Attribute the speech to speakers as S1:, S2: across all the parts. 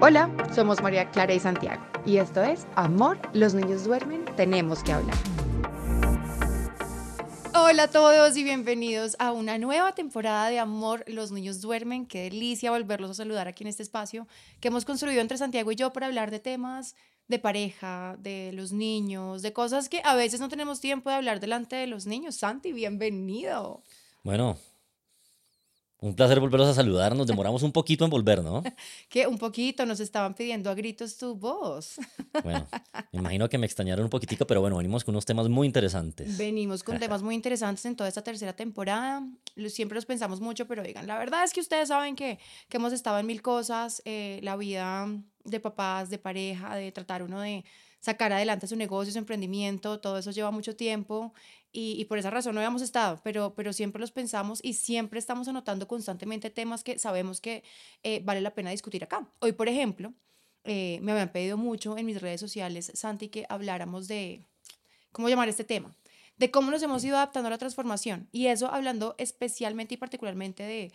S1: Hola, somos María Clara y Santiago y esto es Amor, los niños duermen, tenemos que hablar. Hola a todos y bienvenidos a una nueva temporada de Amor, los niños duermen. Qué delicia volverlos a saludar aquí en este espacio que hemos construido entre Santiago y yo para hablar de temas de pareja, de los niños, de cosas que a veces no tenemos tiempo de hablar delante de los niños. Santi, bienvenido.
S2: Bueno, un placer volverlos a saludar. Nos demoramos un poquito en volver, ¿no?
S1: que un poquito, nos estaban pidiendo a gritos tu voz.
S2: bueno, me imagino que me extrañaron un poquitico, pero bueno, venimos con unos temas muy interesantes.
S1: Venimos con temas muy interesantes en toda esta tercera temporada. Siempre los pensamos mucho, pero digan, la verdad es que ustedes saben que, que hemos estado en mil cosas. Eh, la vida de papás, de pareja, de tratar uno de sacar adelante su negocio, su emprendimiento, todo eso lleva mucho tiempo y, por esa razón no habíamos estado, pero, pero siempre los pensamos y siempre estamos anotando constantemente temas que sabemos que eh, vale la pena discutir acá. Hoy, por ejemplo, eh, me habían pedido mucho en mis redes sociales, Santi, que habláramos de, ¿cómo llamar este tema? De cómo nos hemos ido adaptando a la transformación. Y eso hablando especialmente y particularmente de,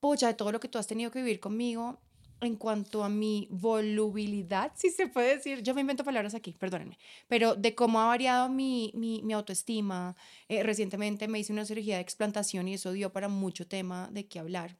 S1: pucha, de todo lo que tú has tenido que vivir conmigo en cuanto a mi volubilidad, si se puede decir, yo me invento palabras aquí, perdónenme, pero de cómo ha variado mi, mi, mi autoestima. Eh, recientemente me hice una cirugía de explantación y eso dio para mucho tema de qué hablar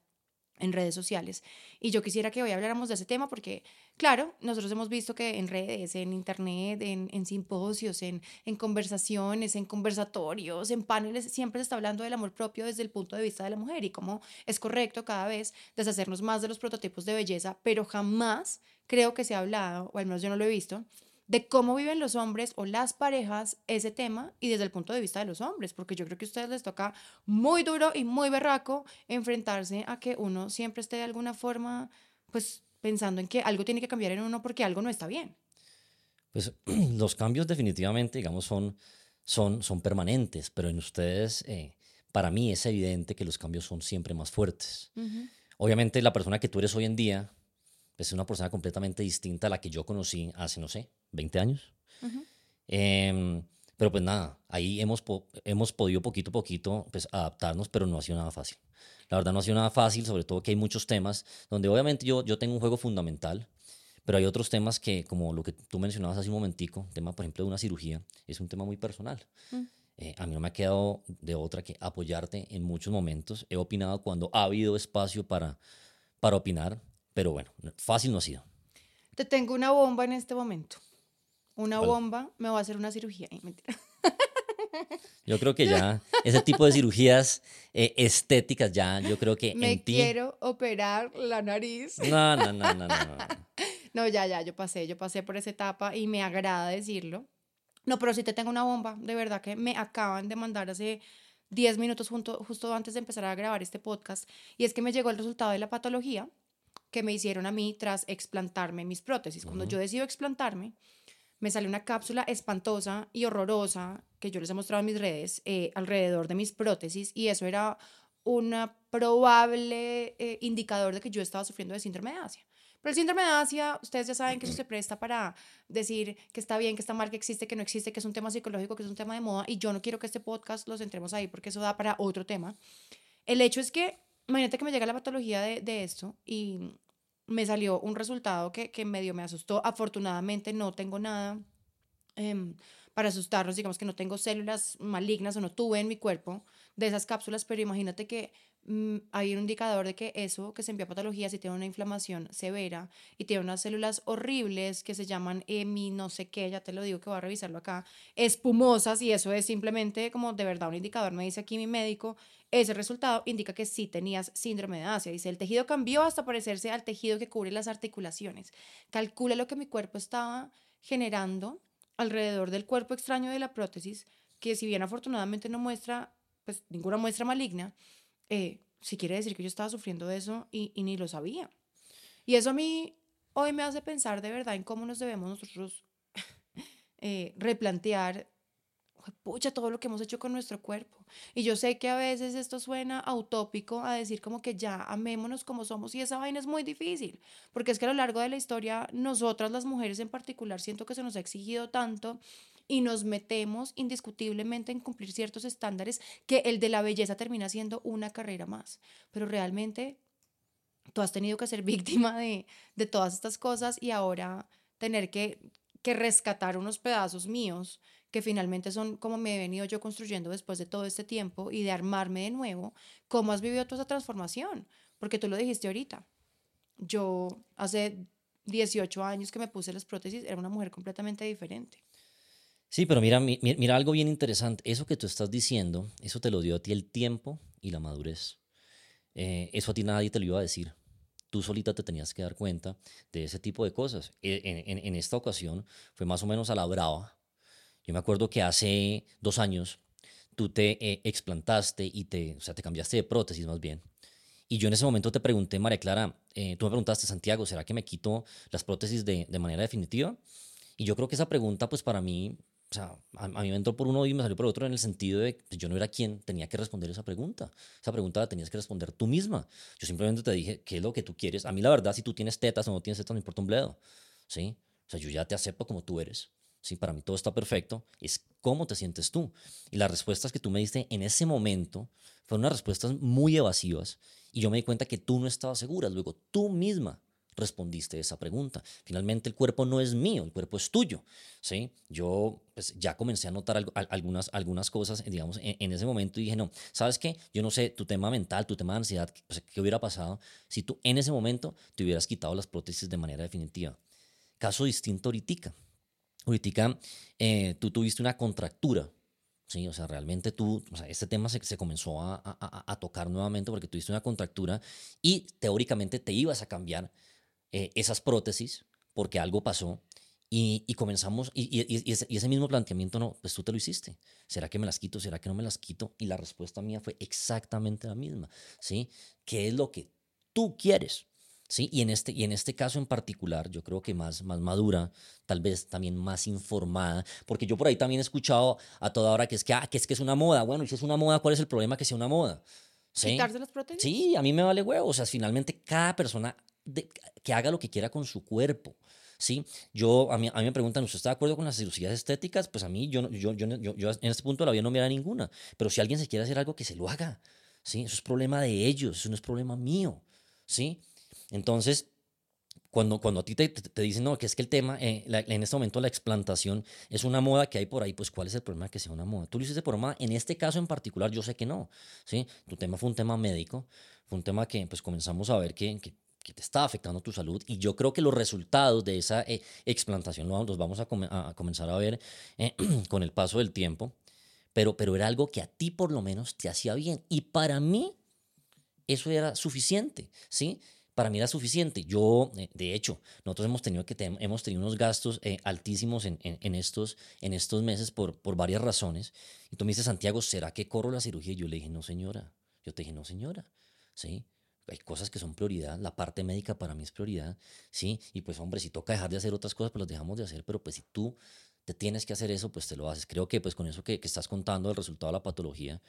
S1: en redes sociales. Y yo quisiera que hoy habláramos de ese tema porque, claro, nosotros hemos visto que en redes, en internet, en, en simposios, en, en, conversaciones, en conversatorios, en paneles, siempre se está hablando del amor propio desde el punto de vista de la mujer y cómo es correcto cada vez deshacernos más de los prototipos de belleza, pero jamás creo que se ha hablado, o al menos yo no lo he visto, de cómo viven los hombres o las parejas ese tema y desde el punto de vista de los hombres, porque yo creo que a ustedes les toca muy duro y muy berraco enfrentarse a que uno siempre esté de alguna forma, pues pensando en que algo tiene que cambiar en uno porque algo no está bien.
S2: Pues los cambios definitivamente, digamos, son, son, son permanentes, pero en ustedes, eh, para mí es evidente que los cambios son siempre más fuertes. Obviamente la persona que tú eres hoy en día, es una persona completamente distinta a la que yo conocí hace, no sé, 20 años. Em, pero pues nada, ahí hemos, hemos podido poquito a poquito pues, adaptarnos, pero no ha sido nada fácil. La verdad no ha sido nada fácil, sobre todo que hay muchos temas donde obviamente yo, yo tengo un juego fundamental, pero hay otros temas que, como lo que tú mencionabas hace un momentico, tema por ejemplo de una cirugía, es un tema muy personal. Mm. Eh, a mí no me ha quedado de otra que apoyarte en muchos momentos. He opinado cuando ha habido espacio para, para opinar, pero bueno, fácil no ha sido.
S1: Te tengo una bomba en este momento. Una bomba, me va a hacer una cirugía. mentira.
S2: Yo creo que ya ese tipo de cirugías eh, estéticas ya, yo creo que
S1: me quiero operar la nariz.
S2: No, no, no, no, no.
S1: No, ya, ya, yo pasé, yo pasé por esa etapa y me agrada decirlo. No, pero sí te tengo una bomba, de verdad que me acaban de mandar hace 10 minutos justo antes de empezar a grabar este podcast y es que me llegó el resultado de la patología que me hicieron a mí tras explantarme mis prótesis. Cuando yo decido explantarme, me sale una cápsula espantosa y horrorosa que yo les he mostrado en mis redes eh, alrededor de mis prótesis y eso era un probable eh, indicador de que yo estaba sufriendo de síndrome de Asia. Pero el síndrome de Asia, ustedes ya saben que eso se presta para decir que está bien, que está mal, que existe, que no existe, que es un tema psicológico, que es un tema de moda y yo no quiero que este podcast los entremos ahí porque eso da para otro tema. El hecho es que imagínate que me llega la patología de, de esto y me salió un resultado que, que, medio me asustó. Afortunadamente no tengo nada em, para asustarnos, digamos que no tengo células malignas o no tuve en mi cuerpo de esas cápsulas, pero imagínate que hay un indicador de que eso que se envía a patología si tiene una inflamación severa y tiene unas células horribles que se llaman EMI, no sé qué, ya te lo digo que voy a revisarlo acá, espumosas y eso es simplemente como de verdad un indicador, me dice aquí mi médico, ese resultado indica que sí tenías síndrome de Asia. Dice, el tejido cambió hasta parecerse al tejido que cubre las articulaciones. Calcula lo que mi cuerpo estaba generando alrededor del cuerpo extraño de la prótesis, que si bien afortunadamente no muestra pues, ninguna muestra maligna, eh, sí quiere decir que yo estaba sufriendo de eso y, y ni lo sabía. Y eso a mí hoy me hace pensar de verdad en cómo nos debemos nosotros eh, replantear pucha, todo lo que hemos hecho con nuestro cuerpo. Y yo sé que a veces esto suena utópico a decir como que ya amémonos como somos y esa vaina es muy difícil, porque es que a lo largo de la historia, nosotras las mujeres en particular, siento que se nos ha exigido tanto y nos metemos indiscutiblemente en cumplir ciertos estándares que el de la belleza termina siendo una carrera más. Pero realmente tú has tenido que ser víctima de, de todas estas cosas y ahora tener que, que rescatar unos pedazos míos que finalmente son como me he venido yo construyendo después de todo este tiempo y de armarme de nuevo, ¿cómo has vivido toda esa transformación? Porque tú lo dijiste ahorita. Yo hace 18 años que me puse las prótesis era una mujer completamente diferente.
S2: Sí, pero mira, mira algo bien interesante. Eso que tú estás diciendo, eso te lo dio a ti el tiempo y la madurez. Eh, eso a ti nadie te lo iba a decir. Tú solita te tenías que dar cuenta de ese tipo de cosas. E, en, en, esta ocasión fue más o menos a la brava. Yo me acuerdo que hace dos años tú te eh, explantaste y te, o sea, te cambiaste de prótesis más bien. Y yo en ese momento te pregunté, María Clara, eh, tú me preguntaste, Santiago, ¿será que me quito las prótesis de, de manera definitiva? Y yo creo que esa pregunta, pues para mí, o sea, a, mí me entró por uno y me salió por otro en el sentido de que yo no era quien tenía que responder esa pregunta. Esa pregunta la tenías que responder tú misma. Yo simplemente te dije, ¿qué es lo que tú quieres? A mí la verdad, si tú tienes tetas o no tienes tetas, no importa un bledo. ¿Sí? O sea, yo ya te acepto como tú eres. Sí, para mí todo está perfecto. Es cómo te sientes tú. Y las respuestas que tú me diste en ese momento fueron unas respuestas muy evasivas. Y yo me di cuenta que tú no estabas segura. Luego tú misma respondiste esa pregunta. Finalmente el cuerpo no es mío, el cuerpo es tuyo, ¿sí? Yo pues, ya comencé a notar algunas, algunas cosas, digamos, en, ese momento y dije, no, ¿sabes qué? Yo no sé tu tema mental, tu tema de ansiedad, ¿qué hubiera pasado si tú en ese momento te hubieras quitado las prótesis de manera definitiva? Caso distinto ahorita. Ahorita eh, tú tuviste una contractura, Sí, o sea, realmente tú, o sea, este tema se, se comenzó a, a, a, tocar nuevamente porque tuviste una contractura y teóricamente te ibas a cambiar eh, esas prótesis porque algo pasó y, y comenzamos, y, y, ese, mismo planteamiento, no, pues tú te lo hiciste. ¿Será que me las quito? ¿Será que no me las quito? Y la respuesta mía fue exactamente la misma, ¿sí? ¿Qué es lo que tú quieres? ¿Sí? Y en, este, y en este caso en particular, yo creo que más, más madura, tal vez también más informada, porque yo por ahí también he escuchado a toda hora que es que, ah, que es que es una moda. Bueno, si es una moda, ¿cuál es el problema que sea una moda?
S1: ¿Sí? ¿Quitarse las prótesis?
S2: Sí, a mí me vale huevo. O sea, finalmente cada persona que haga lo que quiera con su cuerpo. ¿sí? Yo, a mí, a mí me preguntan, ¿usted está de acuerdo con las cirugías estéticas? Pues a mí, yo, yo, yo, yo, en este punto de la vida no me da ninguna. Pero si alguien se quiere hacer algo, que se lo haga. ¿sí? Eso es problema de ellos, eso no es problema mío. ¿sí? Entonces, cuando, cuando a ti te, te, dicen, no, que es que el tema, eh, en este momento la explantación es una moda que hay por ahí, pues ¿cuál es el problema de que sea una moda? Tú lo hiciste por moda, en este caso en particular yo sé que no, ¿sí? Tu tema fue un tema médico, fue un tema que pues comenzamos a ver que, que que te está afectando tu salud. Y yo creo que los resultados de esa eh, explantación los vamos a, comenzar a ver eh, con el paso del tiempo. Pero, pero era algo que a ti por lo menos te hacía bien. Y para mí eso era suficiente, ¿sí? Para mí era suficiente. Yo, eh, de hecho, nosotros hemos tenido, que hemos tenido unos gastos altísimos en, en, estos, en estos meses por, por varias razones. Y me dices, Santiago, ¿será que corro la cirugía? Y yo le dije, no, señora. Yo te dije, no, señora. ¿Sí? Hay cosas que son prioridad, la parte médica para mí es prioridad, ¿sí? Y pues hombre, si toca dejar de hacer otras cosas, pues las dejamos de hacer, pero pues si tú te tienes que hacer eso, pues te lo haces. Creo que pues con eso que, que estás contando, el resultado de la patología,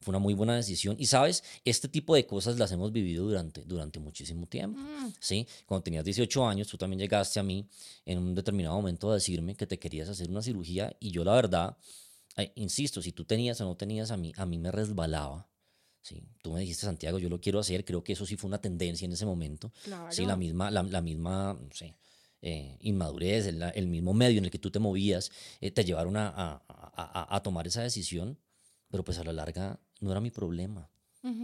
S2: fue una muy buena decisión. Y sabes, este tipo de cosas las hemos vivido durante, durante muchísimo tiempo, mm. ¿sí? Cuando tenías 18 años, tú también llegaste a mí en un determinado momento a decirme que te querías hacer una cirugía y yo la verdad, eh, insisto, si tú tenías o no tenías a mí, a mí me resbalaba Sí, tú me dijiste, Santiago, yo lo quiero hacer, creo que eso sí fue una tendencia en ese momento. Sí, la misma, la, misma, no sé, eh, inmadurez, el, mismo medio en el que tú te movías, eh, te llevaron a, a, a, tomar esa decisión, pero pues a la larga no era mi problema.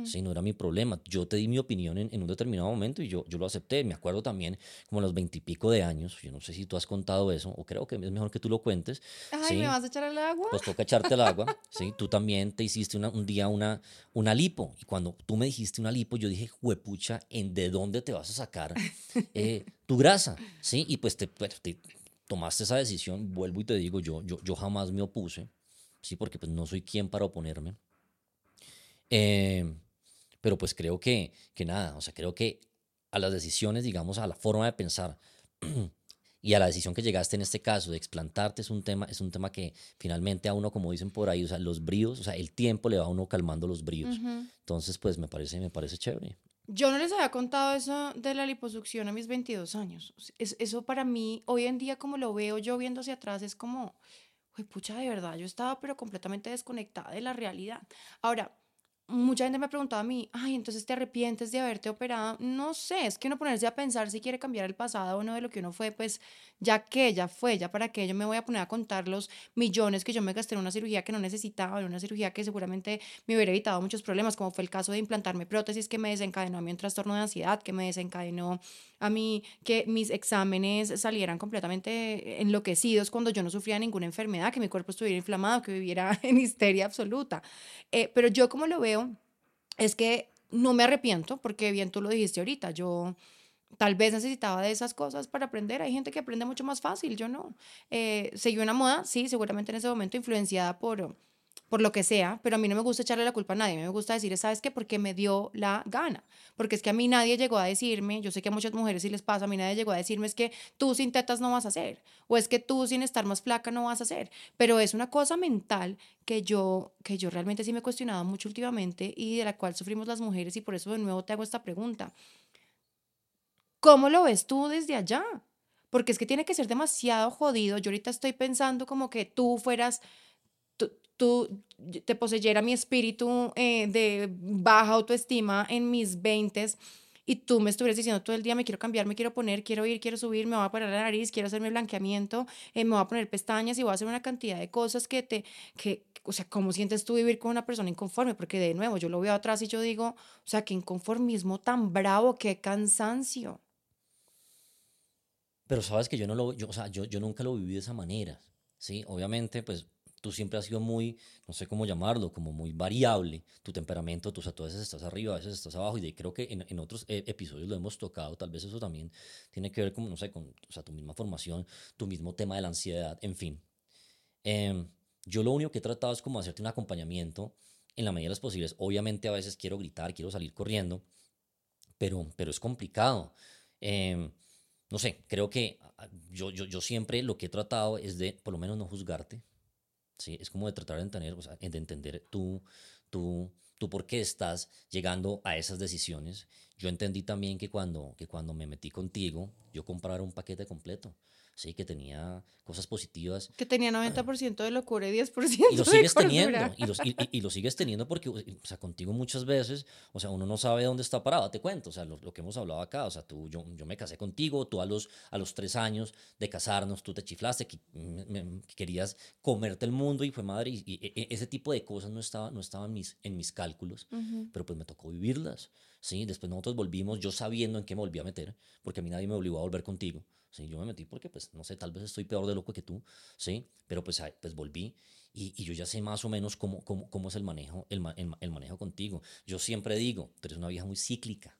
S2: Sí, no era mi problema. Yo te di mi opinión en, un determinado momento y yo, yo lo acepté. Me acuerdo también como a los veintipico de años, yo no sé si tú has contado eso o creo que es mejor que tú lo cuentes.
S1: Ay, ¿me vas a echar al agua?
S2: Pues toca echarte al agua, ¿sí? Tú también te hiciste un día una, una lipo y cuando tú me dijiste una lipo, yo dije, huepucha, ¿en de dónde te vas a sacar eh, tu grasa? ¿Sí? Y pues te, pues, te, tomaste esa decisión, vuelvo y te digo, yo, yo, yo jamás me opuse, ¿sí? Porque pues no soy quien para oponerme. Eh, pero pues creo que, que nada, o sea, creo que a las decisiones, digamos, a la forma de pensar y a la decisión que llegaste en este caso de explantarte es un tema, es un tema que finalmente a uno, como dicen por ahí, o sea, los bríos, o sea, el tiempo le va a uno calmando los bríos. Entonces, pues me parece, me parece chévere.
S1: Yo no les había contado eso de la liposucción a mis 22 años. eso para mí, hoy en día, como lo veo yo viendo hacia atrás, es como, pucha, de verdad, yo estaba pero completamente desconectada de la realidad. Ahora, mucha gente me ha preguntado a mí, ay, entonces te arrepientes de haberte operado. No sé, es que uno ponerse a pensar si quiere cambiar el pasado o no de lo que uno fue, pues ya que ya fue, ya para que yo me voy a poner a contar los millones que yo me gasté en una cirugía que no necesitaba, en una cirugía que seguramente me hubiera evitado muchos problemas, como fue el caso de implantarme prótesis que me desencadenó a mí un trastorno de ansiedad, que me desencadenó a mí que mis exámenes salieran completamente enloquecidos cuando yo no sufría ninguna enfermedad, que mi cuerpo estuviera inflamado, que viviera en histeria absoluta. Eh, pero yo como lo veo es que no me arrepiento, porque bien tú lo dijiste ahorita, yo tal vez necesitaba de esas cosas para aprender. Hay gente que aprende mucho más fácil, yo no. Eh, seguí una moda, sí, seguramente en ese momento influenciada por, por lo que sea, pero a mí no me gusta echarle la culpa a nadie, a mí me gusta decir, ¿sabes qué? Porque me dio la gana, porque es que a mí nadie llegó a decirme, yo sé que a muchas mujeres sí les pasa, a mí nadie llegó a decirme es que tú sin tetas no vas a hacer, o es que tú sin estar más flaca no vas a hacer, pero es una cosa mental que yo, que yo realmente sí me he cuestionado mucho últimamente y de la cual sufrimos las mujeres y por eso de nuevo te hago esta pregunta. ¿Cómo lo ves tú desde allá? Porque es que tiene que ser demasiado jodido. Yo ahorita estoy pensando como que tú fueras tú te poseyera mi espíritu eh, de baja autoestima en mis 20 y tú me estuvieras diciendo todo el día me quiero cambiar, me quiero poner, quiero ir, quiero subir, me voy a poner la nariz, quiero hacerme blanqueamiento, eh, me voy a poner pestañas y voy a hacer una cantidad de cosas que te, que, o sea, ¿cómo sientes tú vivir con una persona inconforme? Porque de nuevo, yo lo veo atrás y yo digo, o sea, qué inconformismo tan bravo, qué cansancio.
S2: Pero sabes que yo no lo, yo, o sea, yo, yo nunca lo viví de esa manera, ¿sí? Obviamente, pues tú siempre has sido muy, no sé cómo llamarlo, como muy variable, tu temperamento, tú, o sea, tú a veces estás arriba, a veces estás abajo, y creo que en, en otros eh, episodios lo hemos tocado, tal vez eso también tiene que ver con, no sé, con o sea, tu misma formación, tu mismo tema de la ansiedad, en fin. Em, yo lo único que he tratado es como hacerte un acompañamiento en la medida de las posibles. Obviamente a veces quiero gritar, quiero salir corriendo, pero, pero es complicado. Em, no sé, creo que yo, yo, yo siempre lo que he tratado es de por lo menos no juzgarte, ¿sí? Es como de tratar de entender, o sea, de entender tú, tú, tú por qué estás llegando a esas decisiones. Yo entendí también que cuando, que cuando me metí contigo, yo comprara un paquete completo sí, que tenía cosas positivas.
S1: Que tenía 90% de locura y 10%
S2: y lo sigues teniendo, y, los, y, y, lo sigues teniendo porque, o sea, contigo muchas veces, o sea, uno no sabe dónde está parado, te cuento, o sea, lo, que hemos hablado acá, o sea, tú, yo, yo me casé contigo, tú a los, a los tres años de casarnos, tú te chiflaste, que, querías comerte el mundo y fue madre, y, e, e, ese tipo de cosas no estaba, no estaba en, mis, en mis cálculos, pero pues me tocó vivirlas, ¿sí? Después nosotros volvimos, yo sabiendo en qué me volví a meter, porque a mí nadie me obligó a volver contigo, ¿sí? Yo me metí porque, pues, no sé, tal vez estoy peor de loco que tú, ¿sí? Pero pues, pues volví y, y yo ya sé más o menos cómo, cómo, cómo es el manejo, el, el, manejo contigo. Yo siempre digo, tú eres una vieja muy cíclica,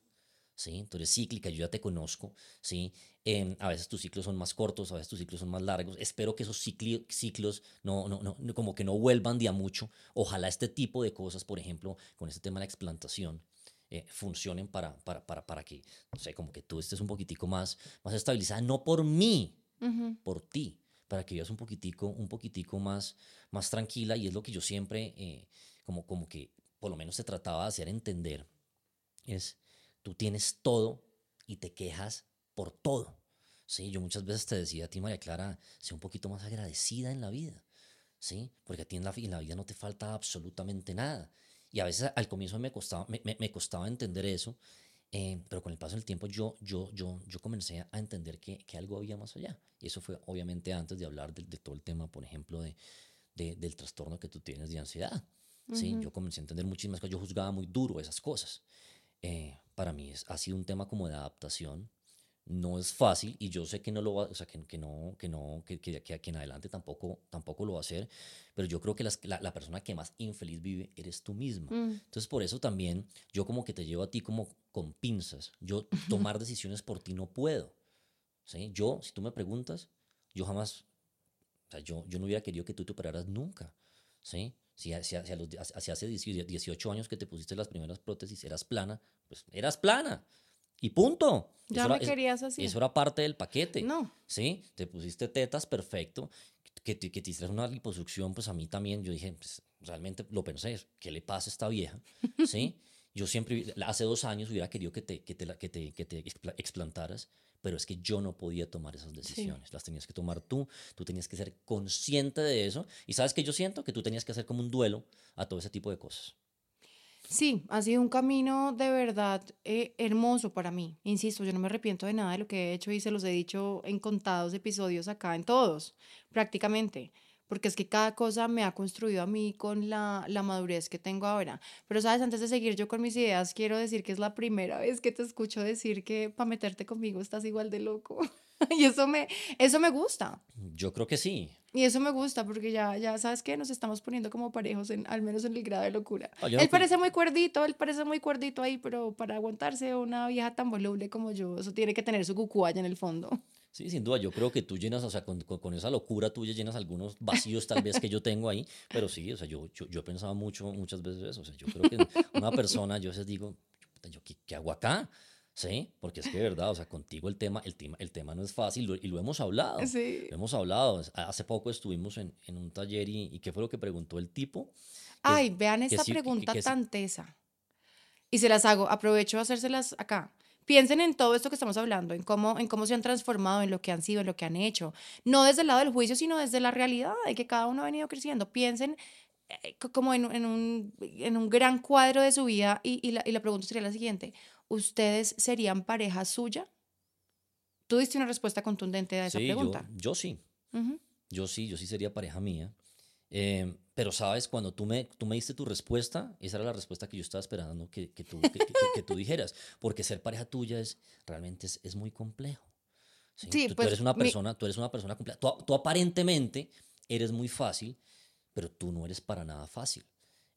S2: ¿sí? Tú eres cíclica, yo ya te conozco, ¿sí? Em, a veces tus ciclos son más cortos, a veces tus ciclos son más largos. Espero que esos ciclos no, no, no, como que no vuelvan de a mucho. Ojalá este tipo de cosas, por ejemplo, con este tema de la explantación, eh, funcionen para, para, para, para, que, no sé, como que tú estés un poquitico más, más estabilizada, no por mí, por ti, para que vivas un poquitico, un poquitico más, más tranquila y es lo que yo siempre, eh, como, como que por lo menos te trataba de hacer entender, es, tú tienes todo y te quejas por todo. Sí, yo muchas veces te decía a ti, María Clara, sé un poquito más agradecida en la vida, ¿sí? Porque a ti en la, en la vida no te falta absolutamente nada. Y a veces al comienzo me costaba, me, me, costaba entender eso, eh, pero con el paso del tiempo yo, yo, yo, yo comencé a entender que, que, algo había más allá. Y eso fue obviamente antes de hablar de, de todo el tema, por ejemplo, de, de, del trastorno que tú tienes de ansiedad. ¿sí? Yo comencé a entender muchísimas cosas, yo juzgaba muy duro esas cosas. Eh, para mí es, ha sido un tema como de adaptación no es fácil y yo sé que no lo va, o sea, que, que no, que no, que, que, que, en adelante tampoco, tampoco lo va a hacer, pero yo creo que las, la, la, persona que más infeliz vive eres tú misma. Mm. Entonces por eso también yo como que te llevo a ti como con pinzas. Yo tomar decisiones por ti no puedo. ¿sí? Yo, si tú me preguntas, yo jamás, o sea, yo, yo no hubiera querido que tú te operaras nunca. ¿sí? Si, si, si hace 18 años que te pusiste las primeras prótesis eras plana, pues eras plana. Y punto.
S1: Ya
S2: eso
S1: me
S2: era,
S1: querías así.
S2: Eso era parte del paquete.
S1: No.
S2: Sí, te pusiste tetas, perfecto. Que te, que te hicieras una liposucción, pues a mí también, yo dije, pues, realmente lo pensé, ¿qué le pasa a esta vieja? ¿Sí? yo siempre, hace dos años hubiera querido que te, que te, que te, que te explantaras, pero es que yo no podía tomar esas decisiones, las tenías que tomar tú, tú tenías que ser consciente de eso, y sabes que yo siento que tú tenías que hacer como un duelo a todo ese tipo de cosas.
S1: Sí, ha sido un camino de verdad eh, hermoso para mí. Insisto, yo no me arrepiento de nada de lo que he hecho y se los he dicho en contados episodios acá, en todos, prácticamente porque es que cada cosa me ha construido a mí con la, la, madurez que tengo ahora. Pero, sabes, antes de seguir yo con mis ideas, quiero decir que es la primera vez que te escucho decir que para meterte conmigo estás igual de loco. y eso me, eso me gusta.
S2: Yo creo que sí.
S1: Y eso me gusta porque ya, ya sabes que nos estamos poniendo como parejos, en, al menos en el grado de locura. Ah, él parece muy cuerdito, él parece muy cuerdito ahí, pero para aguantarse una vieja tan voluble como yo, eso tiene que tener su cucú allá en el fondo.
S2: Sí, sin duda, yo creo que tú llenas, o sea, con, con, esa locura tuya llenas algunos vacíos tal vez que yo tengo ahí, pero sí, o sea, yo, yo, yo he pensado mucho, muchas veces eso, o sea, yo creo que una persona, yo les digo, yo, ¿qué, ¿qué, hago acá? Sí, porque es que de verdad, o sea, contigo el tema, el tema, el tema no es fácil y lo hemos hablado. Sí. Lo hemos hablado. Hace poco estuvimos en, en un taller y, y, ¿qué fue lo que preguntó el tipo?
S1: Ay, vean esta pregunta tan tesa. Y se las hago, aprovecho a hacérselas acá. Piensen en todo esto que estamos hablando, en cómo, en cómo se han transformado, en lo que han sido, en lo que han hecho. No desde el lado del juicio, sino desde la realidad de que cada uno ha venido creciendo. Piensen eh, como en, en, un, en un gran cuadro de su vida y, y, la, y la pregunta sería la siguiente. ¿Ustedes serían pareja suya? Tú diste una respuesta contundente a esa pregunta.
S2: Yo, yo sí. Yo sí, yo sí sería pareja mía. Eh, pero sabes, cuando tú me, tú me diste tu respuesta, esa era la respuesta que yo estaba esperando que, que, tú, que, que tú, dijeras, porque ser pareja tuya es realmente es, es muy complejo. ¿sí? tú, pues, eres una persona, tú eres una persona compleja. Tú, tú, aparentemente eres muy fácil, pero tú no eres para nada fácil.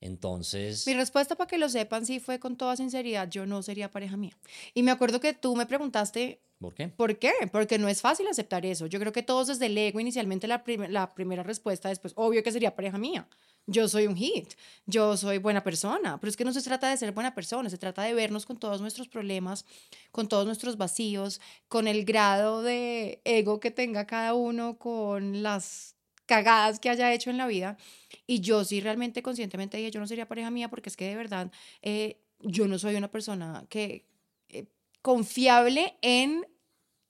S2: Entonces...
S1: Mi respuesta para que lo sepan sí fue con toda sinceridad, yo no sería pareja mía. Y me acuerdo que tú me preguntaste
S2: ¿Por qué?
S1: ¿Por qué? Porque no es fácil aceptar eso. Yo creo que todos desde el ego, inicialmente la, la primera respuesta, después, obvio que sería pareja mía. Yo soy un hit, yo soy buena persona, pero es que no se trata de ser buena persona, se trata de vernos con todos nuestros problemas, con todos nuestros vacíos, con el grado de ego que tenga cada uno, con las cagadas que haya hecho en la vida. Y yo sí realmente conscientemente dije, yo no sería pareja mía porque es que de verdad eh, yo no soy una persona que eh, confiable en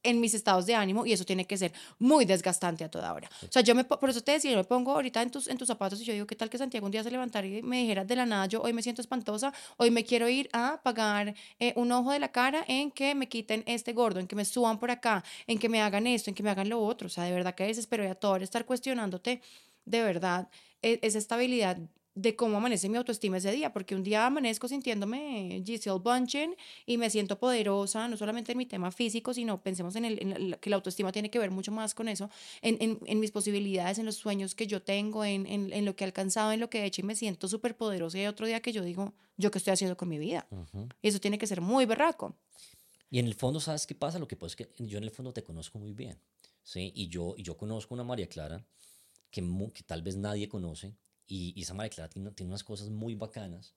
S1: en mis estados de ánimo y eso tiene que ser muy desgastante a toda hora. O sea, yo me, por eso te decía, yo me pongo ahorita en tus, en tus zapatos y yo digo, ¿qué tal que Santiago un día se levantara y me dijera de la nada, yo hoy me siento espantosa, hoy me quiero ir a pagar eh, un ojo de la cara en que me quiten este gordo, en que me suban por acá, en que me hagan esto, en que me hagan lo otro. O sea, de verdad que desespero y a todo estar cuestionándote de verdad e, esa estabilidad de cómo amanece mi autoestima ese día, porque un día amanezco sintiéndome Giselle Bunchen y me siento poderosa, no solamente en mi tema físico, sino pensemos en, el, que la autoestima tiene que ver mucho más con eso, en, en, en mis posibilidades, en los sueños que yo tengo, en, en, lo que he alcanzado, en lo que he hecho y me siento súper poderosa y hay otro día que yo digo, ¿yo qué estoy haciendo con mi vida? Y eso tiene que ser muy berraco.
S2: Y en el fondo, ¿sabes qué pasa? Lo que pasa es que yo en el fondo te conozco muy bien, ¿sí? Y yo, y yo conozco una María Clara que, que tal vez nadie conoce, y, y esa María Clara tiene, tiene, unas cosas muy bacanas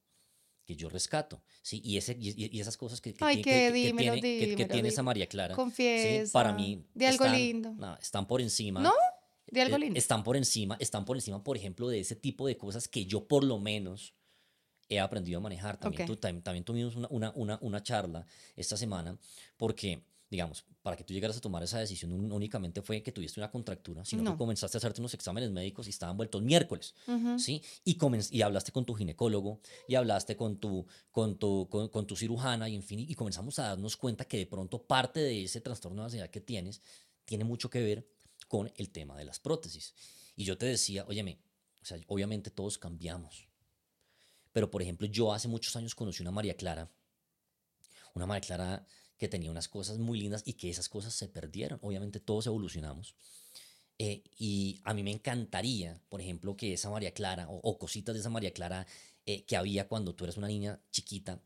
S2: que yo rescato, ¿sí? Y, ese, y, y esas cosas que, que,
S1: Ay,
S2: que,
S1: dímelo,
S2: tiene,
S1: dímelo,
S2: que, tiene esa María Clara,
S1: Confiesa.
S2: ¿sí? para mí
S1: de algo
S2: están,
S1: lindo.
S2: No, están por encima.
S1: ¿No? De algo
S2: eh,
S1: lindo.
S2: Están por encima, están por encima, por ejemplo, de ese tipo de cosas que yo por lo menos he aprendido a manejar. También, okay. tu, también, también tuvimos una, una, una, una charla esta semana porque digamos, para que tú llegaras a tomar esa decisión no únicamente fue que tuviste una contractura, sino no. que comenzaste a hacerte unos exámenes médicos y estaban vueltos miércoles, uh -huh. ¿sí? Y, y hablaste con tu ginecólogo, y hablaste con tu, con tu, con, con, tu cirujana, y en fin, y comenzamos a darnos cuenta que de pronto parte de ese trastorno de ansiedad que tienes tiene mucho que ver con el tema de las prótesis. Y yo te decía, óyeme, o sea, obviamente todos cambiamos, pero por ejemplo, yo hace muchos años conocí una María Clara, una María Clara que tenía unas cosas muy lindas y que esas cosas se perdieron. Obviamente todos evolucionamos. Eh, y a mí me encantaría, por ejemplo, que esa María Clara o, o cositas de esa María Clara eh, que había cuando tú eras una niña chiquita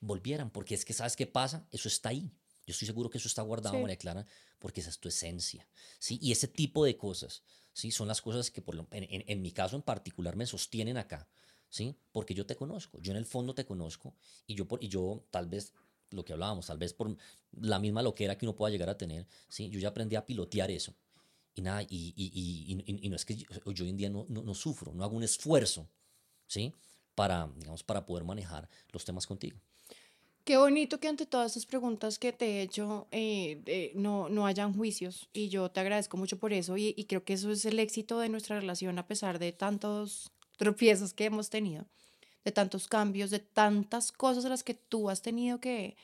S2: volvieran, porque es que sabes qué pasa, eso está ahí. Yo estoy seguro que eso está guardado, sí. María Clara, porque esa es tu esencia. ¿sí? Y ese tipo de cosas ¿sí? son las cosas que, por lo, en, en, en mi caso en particular, me sostienen acá. ¿sí? Porque yo te conozco, yo en el fondo te conozco y yo, y yo tal vez lo que hablábamos, tal vez por la misma loquera que uno pueda llegar a tener, ¿sí? Yo ya aprendí a pilotear eso. Y nada, y, y, y, y no es que yo, yo, hoy en día no, no, no, sufro, no hago un esfuerzo, ¿sí? Para, digamos, para poder manejar los temas contigo.
S1: Qué bonito que ante todas estas preguntas que te he hecho eh, eh, no, no hayan juicios y yo te agradezco mucho por eso y, y creo que eso es el éxito de nuestra relación a pesar de tantos tropiezos que hemos tenido de tantos cambios, de tantas cosas a las que tú has tenido que,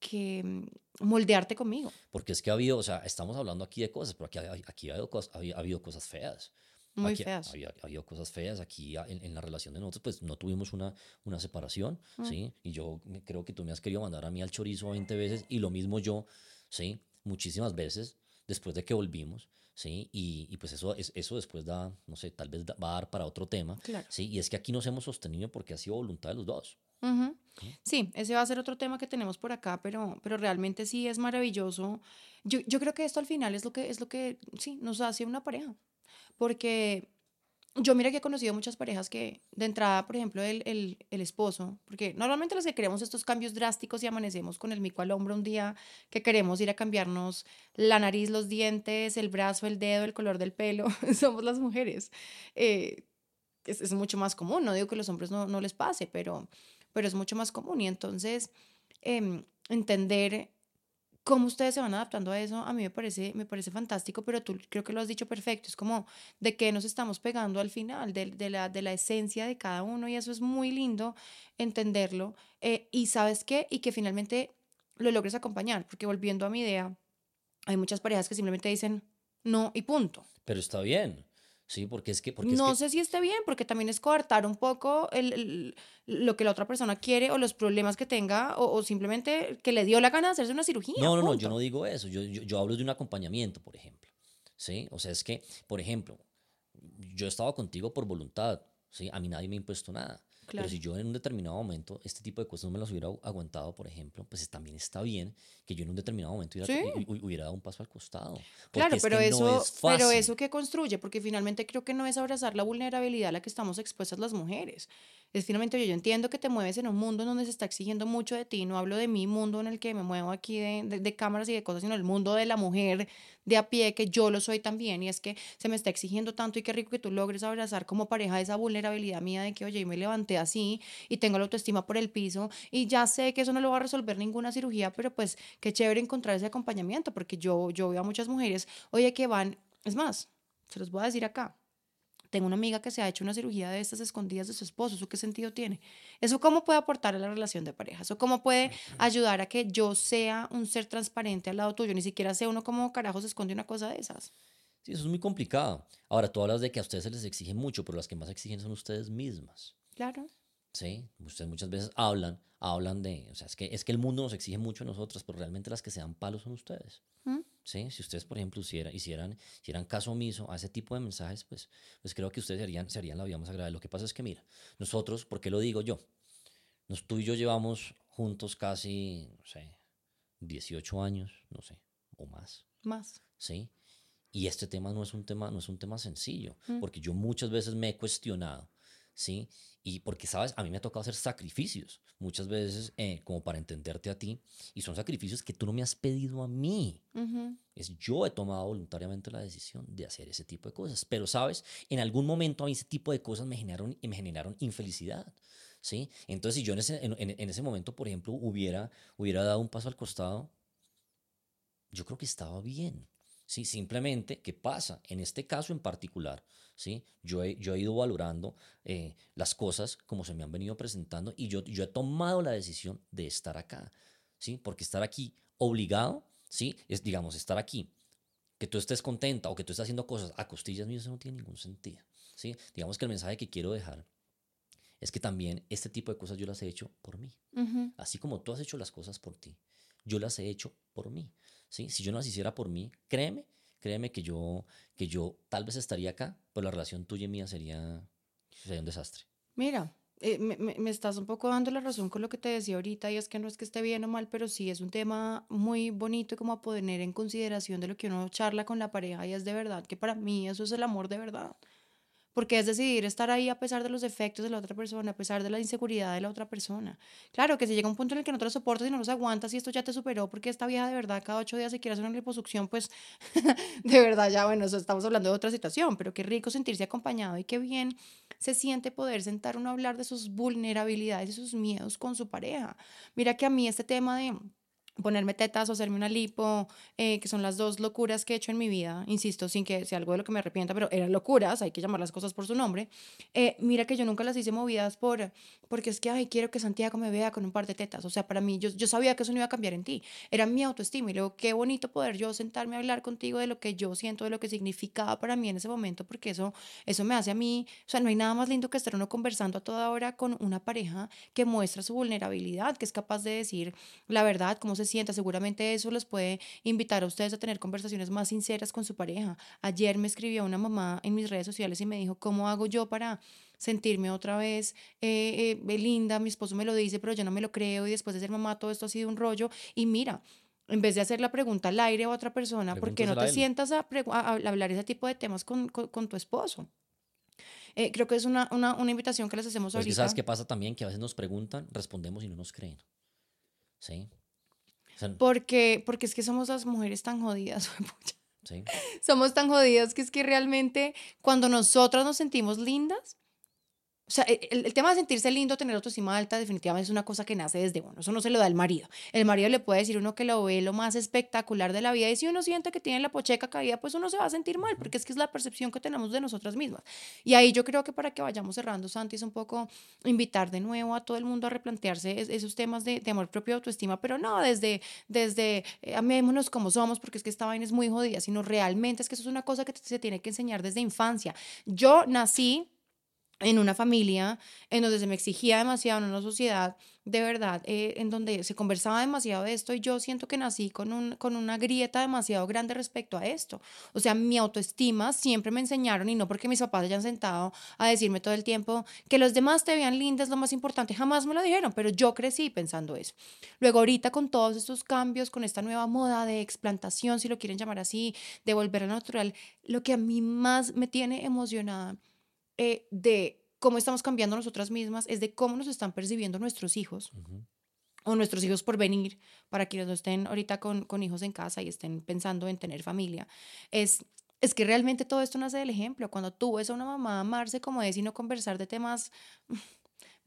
S1: que mm, moldearte conmigo.
S2: Porque es que ha habido, o sea, estamos hablando aquí de cosas, pero aquí, aquí ha, habido cosas, ha habido cosas feas.
S1: Muy feas.
S2: Ha, habido cosas feas aquí en, en, la relación de nosotros, pues no tuvimos una, una separación, mm. ¿sí? Y yo creo que tú me has querido mandar a mí al chorizo 20 veces y lo mismo yo, ¿sí? Muchísimas veces después de que volvimos. ¿Sí? Y, y, pues eso, es, eso después da, no sé, tal vez va a dar para otro tema, claro. ¿sí? Y es que aquí nos hemos sostenido porque ha sido voluntad de los dos.
S1: Sí, ese va a ser otro tema que tenemos por acá, pero, pero realmente sí es maravilloso. Yo, yo creo que esto al final es lo que, es lo que sí, nos hace una pareja, porque yo mira que he conocido muchas parejas que de entrada, por ejemplo, el, el, el, esposo, porque normalmente los que queremos estos cambios drásticos y amanecemos con el mico al hombro un día, que queremos ir a cambiarnos la nariz, los dientes, el brazo, el dedo, el color del pelo, somos las mujeres. Eh, es, es, mucho más común, no digo que los hombres no, no les pase, pero pero es mucho más común y entonces em, entender cómo ustedes se van adaptando a eso, a mí me parece, me parece fantástico, pero tú creo que lo has dicho perfecto, es como de qué nos estamos pegando al final, de, de, la, de la esencia de cada uno y eso es muy lindo entenderlo eh, y sabes qué, y que finalmente lo logres acompañar, porque volviendo a mi idea, hay muchas parejas que simplemente dicen no y punto.
S2: Pero está bien. Sí, porque es que... Porque
S1: no
S2: es
S1: sé si esté bien, porque también es coartar un poco el, lo que la otra persona quiere o los problemas que tenga o, simplemente que le dio la gana de hacerse una cirugía.
S2: No, no, no, yo no digo eso. Yo, yo, yo, hablo de un acompañamiento, por ejemplo. ¿Sí? O sea, es que, por ejemplo, yo he estado contigo por voluntad. ¿Sí? A mí nadie me ha impuesto nada. Pero si yo en un determinado momento este tipo de cosas no me las hubiera aguantado, por ejemplo, pues también está bien que yo en un determinado momento hubiera, dado un paso al costado.
S1: Claro, pero eso, pero eso que construye, porque finalmente creo que no es abrazar la vulnerabilidad a la que estamos expuestas las mujeres. Es finalmente yo, entiendo que te mueves en un mundo en donde se está exigiendo mucho de ti, no hablo de mi mundo en el que me muevo aquí de, de cámaras y de cosas, sino el mundo de la mujer de a pie, que yo lo soy también, y es que se me está exigiendo tanto y qué rico que tú logres abrazar como pareja esa vulnerabilidad mía de que, oye, y me levanté así y tengo la autoestima por el piso y ya sé que eso no lo va a resolver ninguna cirugía, pero pues qué chévere encontrar ese acompañamiento, porque yo, yo veo a muchas mujeres, oye, que van, es más, se los voy a decir acá, tengo una amiga que se ha hecho una cirugía de estas escondidas de su esposo. ¿Eso qué sentido tiene? ¿Eso cómo puede aportar a la relación de pareja? ¿Eso cómo puede ayudar a que yo sea un ser transparente al lado tuyo? Ni siquiera sé uno cómo carajo se esconde una cosa de esas.
S2: Sí, eso es muy complicado. Ahora, tú hablas de que a ustedes se les exige mucho, pero las que más exigen son ustedes mismas.
S1: Claro.
S2: Sí, ustedes muchas veces hablan, hablan de, o sea, es que, es que el mundo nos exige mucho a nosotras, pero realmente las que se dan palos son ustedes. ¿Mm? ¿Sí? Si ustedes, por ejemplo, hicieran, hicieran, hicieran caso omiso a ese tipo de mensajes, pues, pues creo que ustedes serían, serían la vida más agradable. Lo que pasa es que, mira, nosotros, ¿por qué lo digo yo? Nos, tú y yo llevamos juntos casi, no sé, 18 años, no sé, o más.
S1: Más.
S2: ¿Sí? Y este tema no es un tema, no es un tema sencillo, ¿Mm? porque yo muchas veces me he cuestionado ¿sí? Y porque, sabes, a mí me ha tocado hacer sacrificios muchas veces eh, como para entenderte a ti, y son sacrificios que tú no me has pedido a mí. Es yo he tomado voluntariamente la decisión de hacer ese tipo de cosas. Pero, sabes, en algún momento a mí ese tipo de cosas me generaron, me generaron infelicidad. ¿Sí? Entonces, si yo en ese, en, en ese momento, por ejemplo, hubiera, hubiera dado un paso al costado, yo creo que estaba bien. ¿Sí? Simplemente, ¿qué pasa? En este caso en particular, ¿sí? Yo he, yo he ido valorando eh, las cosas como se me han venido presentando y yo, yo he tomado la decisión de estar acá, ¿sí? Porque estar aquí obligado, ¿sí? Es, digamos, estar aquí, que tú estés contenta o que tú estés haciendo cosas a costillas mías, eso no tiene ningún sentido, ¿sí? Digamos que el mensaje que quiero dejar es que también este tipo de cosas yo las he hecho por mí. Así como tú has hecho las cosas por ti, yo las he hecho por mí. ¿Sí? Si yo no las hiciera por mí, créeme, créeme que yo, que yo tal vez estaría acá, pero la relación tuya y mía sería, sería un desastre.
S1: Mira, eh, me, me, estás un poco dando la razón con lo que te decía ahorita y es que no es que esté bien o mal, pero sí es un tema muy bonito como a poner en consideración de lo que uno charla con la pareja y es de verdad que para mí eso es el amor de verdad porque es decidir estar ahí a pesar de los defectos de la otra persona, a pesar de la inseguridad de la otra persona. Claro que si llega un punto en el que no te lo soportas y no los aguantas y esto ya te superó porque esta vieja de verdad cada ocho días se quiere hacer una liposucción, pues de verdad ya, bueno, estamos hablando de otra situación, pero qué rico sentirse acompañado y qué bien se siente poder sentar uno a hablar de sus vulnerabilidades y sus miedos con su pareja. Mira que a mí este tema de ponerme tetas o hacerme una lipo, eh, que son las dos locuras que he hecho en mi vida, insisto, sin que sea algo de lo que me arrepienta, pero eran locuras, hay que llamar las cosas por su nombre. Eh, mira que yo nunca las hice movidas por, porque es que, ay, quiero que Santiago me vea con un par de tetas. O sea, para mí, yo, yo sabía que eso no iba a cambiar en ti. Era mi autoestima y luego, qué bonito poder yo sentarme a hablar contigo de lo que yo siento, de lo que significaba para mí en ese momento, porque eso, eso me hace a mí, o sea, no hay nada más lindo que estar uno conversando a toda hora con una pareja que muestra su vulnerabilidad, que es capaz de decir la verdad, cómo se sienta. Seguramente eso les puede invitar a ustedes a tener conversaciones más sinceras con su pareja. Ayer me escribió una mamá en mis redes sociales y me dijo, ¿cómo hago yo para sentirme otra vez eh, eh, linda? Mi esposo me lo dice, pero yo no me lo creo y después de ser mamá todo esto ha sido un rollo. Y mira, en vez de hacer la pregunta al aire a otra persona, ¿por qué no te sientas a, hablar ese tipo de temas con, con, tu esposo? Eh, creo que es una, una, una, invitación que les hacemos
S2: ahorita. ¿Sabes qué pasa también? Que a veces nos preguntan, respondemos y no nos creen. ¿Sí?
S1: Porque, porque es que somos las mujeres tan jodidas. Sí. Somos tan jodidas que es que realmente cuando nosotras nos sentimos lindas, o sea, e, el, tema de sentirse lindo, tener autoestima alta, definitivamente es una cosa que nace desde uno. Eso no se lo da el marido. El marido le puede decir a uno que lo ve lo más espectacular de la vida y si uno siente que tiene la pocheca caída, pues uno se va a sentir mal, porque es que es la percepción que tenemos de nosotras mismas. Y ahí yo creo que para que vayamos cerrando, Santi, es un poco invitar de nuevo a todo el mundo a replantearse esos temas de, amor propio y autoestima, pero no desde, desde eh, amémonos como somos, porque es que esta vaina es muy jodida, sino realmente es que eso es una cosa que se tiene que enseñar desde infancia. Yo nací en una familia en donde se me exigía demasiado, en una sociedad de verdad, eh, en donde se conversaba demasiado de esto y yo siento que nací con, un, con una grieta demasiado grande respecto a esto. O sea, mi autoestima siempre me enseñaron, y no porque mis papás hayan sentado a decirme todo el tiempo que los demás te vean linda es lo más importante, jamás me lo dijeron, pero yo crecí pensando eso. Luego ahorita con todos estos cambios, con esta nueva moda de explantación, si lo quieren llamar así, de volver a natural, lo que a mí más me tiene emocionada eh, de cómo estamos cambiando nosotras mismas, es de cómo nos están percibiendo nuestros hijos. o nuestros hijos por venir, para quienes no estén ahorita con, con, hijos en casa y estén pensando en tener familia, es, es que realmente todo esto nace del ejemplo. Cuando tú ves a una mamá amarse como es y no conversar de temas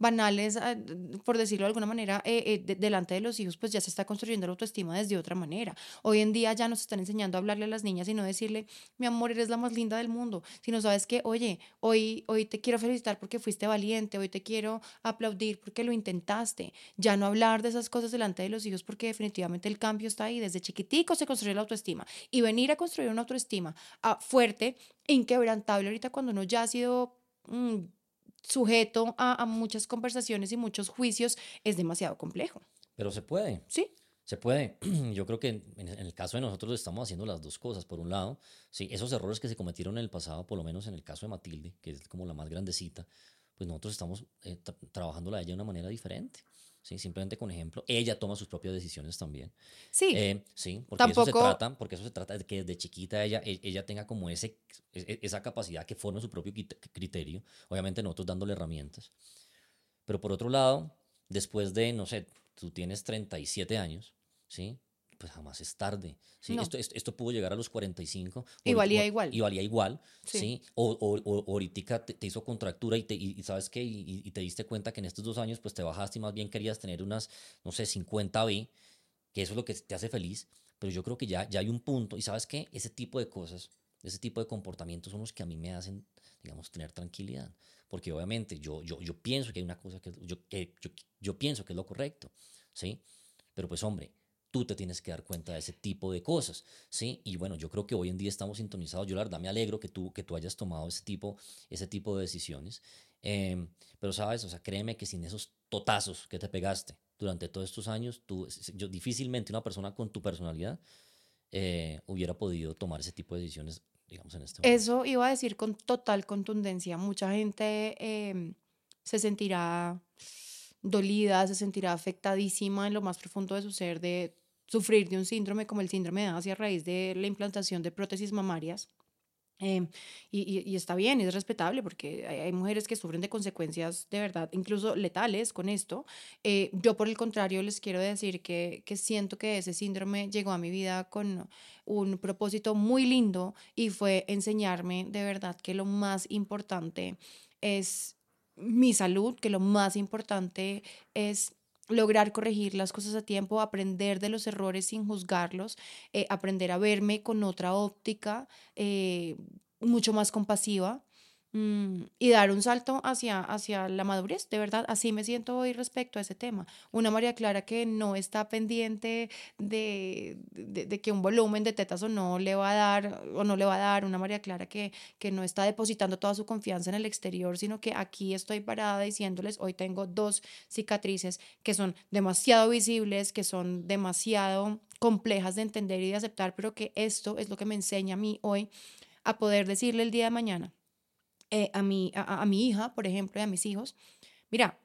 S1: banales, ah, por decirlo de alguna manera, eh, eh, delante de los hijos, pues ya se está construyendo la autoestima desde otra manera. Hoy en día ya nos están enseñando a hablarle a las niñas y no decirle, mi amor, eres la más linda del mundo, sino sabes que, oye, hoy, hoy te quiero felicitar porque fuiste valiente, hoy te quiero aplaudir porque lo intentaste. Ya no hablar de esas cosas delante de los hijos porque definitivamente el cambio está ahí. Desde chiquitico se construye la autoestima y venir a construir una autoestima ah, fuerte, inquebrantable, ahorita cuando uno ya ha sido... Mm, sujeto a, muchas conversaciones y muchos juicios es demasiado complejo.
S2: Pero se puede.
S1: Sí.
S2: Se puede. Yo creo que en, el caso de nosotros estamos haciendo las dos cosas. Por un lado, sí, esos errores que se cometieron en el pasado, por lo menos en el caso de Matilde, que es como la más grandecita, pues nosotros estamos eh, trabajando la ella de una manera diferente. ¿Sí? Simplemente con ejemplo, ella toma sus propias decisiones también.
S1: Sí.
S2: Eh, sí, porque eso se trata, porque eso se trata de que desde chiquita ella, e, ella tenga como ese, e, e, esa capacidad que forme su propio criterio, obviamente nosotros dándole herramientas. Pero por otro lado, después de, no sé, tú tienes 37 años, ¿sí? Pues jamás es tarde. ¿sí? Esto, esto, pudo llegar a los 45.
S1: Y valía igual.
S2: Y valía igual, ¿sí? O, o, o, ahorita te, hizo contractura y, te, y, sabes qué, y, te diste cuenta que en estos dos años pues te bajaste y más bien querías tener unas, no sé, 50 B, que eso es lo que te hace feliz. Pero yo creo que ya, ya hay un punto y sabes qué, ese tipo de cosas, ese tipo de comportamientos son los que a mí me hacen, digamos, tener tranquilidad. Porque obviamente yo, yo, yo pienso que hay una cosa que yo, que yo, yo pienso que es lo correcto, ¿sí? Pero pues hombre, tú te tienes que dar cuenta de ese tipo de cosas, ¿sí? Y bueno, yo creo que hoy en día estamos sintonizados. Yo la verdad me alegro que tú, que tú hayas tomado ese tipo, ese tipo de decisiones. Em, pero sabes, o sea, créeme que sin esos totazos que te pegaste durante todos estos años, tú, yo difícilmente una persona con tu personalidad eh, hubiera podido tomar ese tipo de decisiones, digamos, en este
S1: momento. Eso iba a decir con total contundencia. Mucha gente em, se sentirá dolida, se sentirá afectadísima en lo más profundo de su ser de sufrir de un síndrome como el síndrome de Asia a raíz de la implantación de prótesis mamarias. Em, y, y, está bien, es respetable porque hay, mujeres que sufren de consecuencias de verdad, incluso letales con esto. Eh, yo por el contrario les quiero decir que, que siento que ese síndrome llegó a mi vida con un propósito muy lindo y fue enseñarme de verdad que lo más importante es mi salud, que lo más importante es lograr corregir las cosas a tiempo, aprender de los errores sin juzgarlos, eh, aprender a verme con otra óptica, eh, mucho más compasiva. Mm, y dar un salto hacia, hacia la madurez, de verdad, así me siento hoy respecto a ese tema. Una María Clara que no está pendiente de, de, que un volumen de tetas o no le va a dar o no le va a dar, una María Clara que, que no está depositando toda su confianza en el exterior, sino que aquí estoy parada diciéndoles, hoy tengo dos cicatrices que son demasiado visibles, que son demasiado complejas de entender y de aceptar, pero que esto es lo que me enseña a mí hoy a poder decirle el día de mañana eh, a, mi, a, mi hija, por ejemplo, y a mis hijos, mira,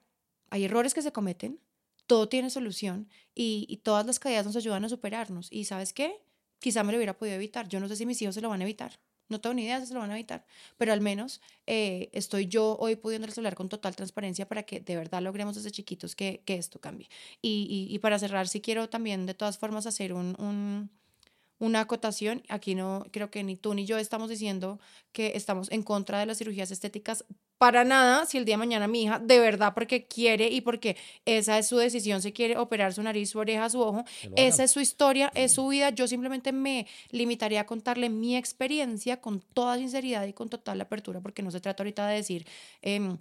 S1: hay errores que se cometen, todo tiene solución y, todas las caídas nos ayudan a superarnos. Y sabes qué? Quizá me lo hubiera podido evitar. Yo no sé si mis hijos se lo van a evitar. No tengo ni idea si se lo van a evitar, pero al menos eh, estoy yo hoy pudiendo hablar con total transparencia para que de verdad logremos desde chiquitos que, que esto cambie. Y, y, para cerrar, si quiero también de todas formas hacer un una acotación, aquí no creo que ni tú ni yo estamos diciendo que estamos en contra de las cirugías estéticas para nada, si el día de mañana mi hija de verdad porque quiere y porque esa es su decisión, se quiere operar su nariz, su oreja, su ojo, esa es su historia, es su vida, yo simplemente me limitaría a contarle mi experiencia con toda sinceridad y con total apertura, porque no se trata ahorita de decir... Eh,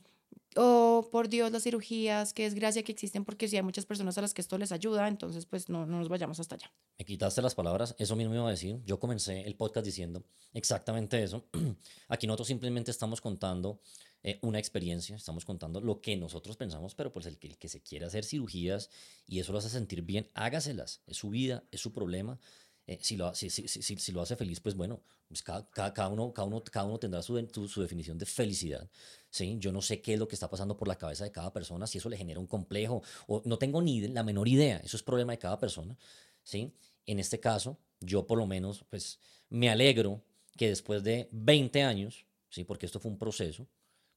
S1: oh, por Dios, las cirugías, qué desgracia que existen, porque si hay muchas personas a las que esto les ayuda, entonces pues no, no nos vayamos hasta allá.
S2: Me quitaste las palabras, eso mismo iba a decir. Yo comencé el podcast diciendo exactamente eso. Aquí nosotros simplemente estamos contando eh, una experiencia, estamos contando lo que nosotros pensamos, pero pues el que, el que se quiere hacer cirugías y eso lo hace sentir bien, hágaselas. Es su vida, es su problema. Eh, si, lo, si, si, si, lo hace feliz, pues bueno, pues cada, cada, uno, cada, uno, cada uno tendrá su, su, definición de felicidad. ¿sí? Yo no sé qué es lo que está pasando por la cabeza de cada persona, si eso le genera un complejo, o no tengo ni la menor idea, eso es problema de cada persona. ¿sí? En este caso, yo por lo menos, pues me alegro que después de 20 años, ¿sí? porque esto fue un proceso,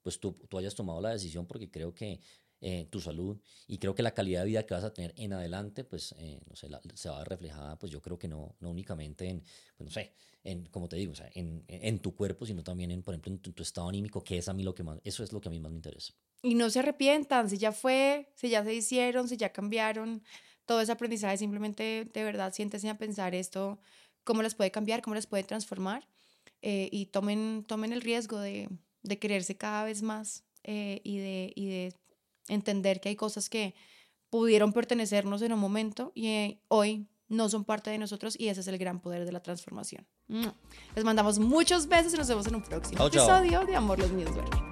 S2: pues tú, tú hayas tomado la decisión porque creo que eh, tu salud y creo que la calidad de vida que vas a tener en adelante, pues, eh, no sé, se va a ver reflejada, pues yo creo que no, no únicamente en, pues no sé, en, como te digo, o sea, en, en, tu cuerpo, sino también en, por ejemplo, en tu, estado anímico, que es a mí lo que más, eso es lo que a mí más me interesa.
S1: Y no se arrepientan, si ya fue, si ya se hicieron, si ya cambiaron, todo ese aprendizaje, simplemente de verdad siéntese a pensar esto, cómo las puede cambiar, cómo las puede transformar eh, y tomen, tomen el riesgo de, de quererse cada vez más y, de, y de entender que hay cosas que pudieron pertenecernos en un momento y eh, hoy no son parte de nosotros y ese es el gran poder de la transformación. Les mandamos muchos besos y nos vemos en un próximo episodio de Amor los Míos Duermen.